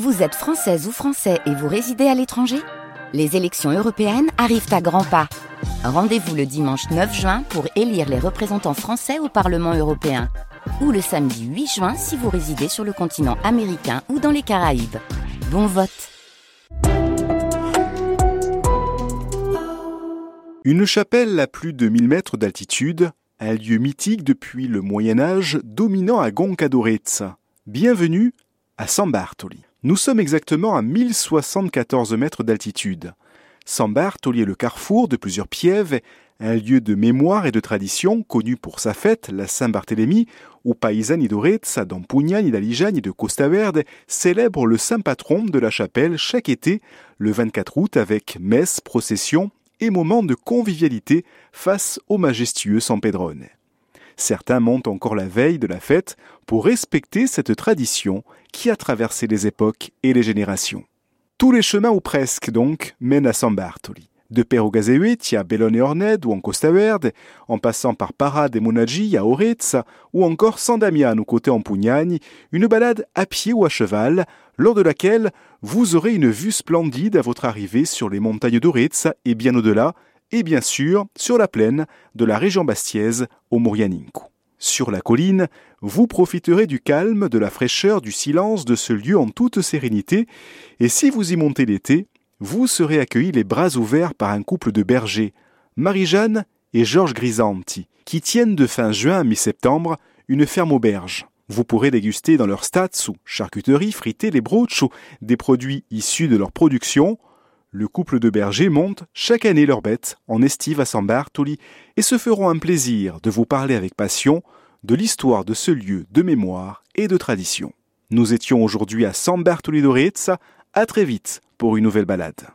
Vous êtes française ou français et vous résidez à l'étranger? Les élections européennes arrivent à grands pas. Rendez-vous le dimanche 9 juin pour élire les représentants français au Parlement européen. Ou le samedi 8 juin si vous résidez sur le continent américain ou dans les Caraïbes. Bon vote Une chapelle à plus de 1000 mètres d'altitude, un lieu mythique depuis le Moyen Âge dominant à Goncadorezza. Bienvenue à San Bartoli. Nous sommes exactement à 1074 mètres d'altitude. San Bartoli est le carrefour de plusieurs pièves, un lieu de mémoire et de tradition connu pour sa fête, la Saint-Barthélemy, où paysani d'Orezza, d'Ampugnani, d'Aligiani et de Costa Verde célèbrent le saint patron de la chapelle chaque été, le 24 août, avec messe, procession et moments de convivialité face au majestueux San Pedrone. Certains montent encore la veille de la fête pour respecter cette tradition qui a traversé les époques et les générations. Tous les chemins, ou presque donc, mènent à San Bartoli. De Perogazehueti à Bellone Orned ou en Costa Verde, en passant par Parade et Monaggi à Orezza, ou encore San Damiano côté Ampugnani, une balade à pied ou à cheval, lors de laquelle vous aurez une vue splendide à votre arrivée sur les montagnes d'Orezza et bien au-delà, et bien sûr sur la plaine de la région bastiaise au Morianinco. Sur la colline, vous profiterez du calme, de la fraîcheur, du silence de ce lieu en toute sérénité, et si vous y montez l'été, vous serez accueillis les bras ouverts par un couple de bergers, Marie-Jeanne et Georges Grisanti, qui tiennent de fin juin à mi-septembre une ferme auberge. Vous pourrez déguster dans leurs stats ou charcuterie, friter les brooches ou des produits issus de leur production, le couple de bergers monte chaque année leurs bêtes en estive à San Bartoli et se feront un plaisir de vous parler avec passion de l'histoire de ce lieu de mémoire et de tradition. Nous étions aujourd'hui à San Bartoli d'Orezza. À très vite pour une nouvelle balade.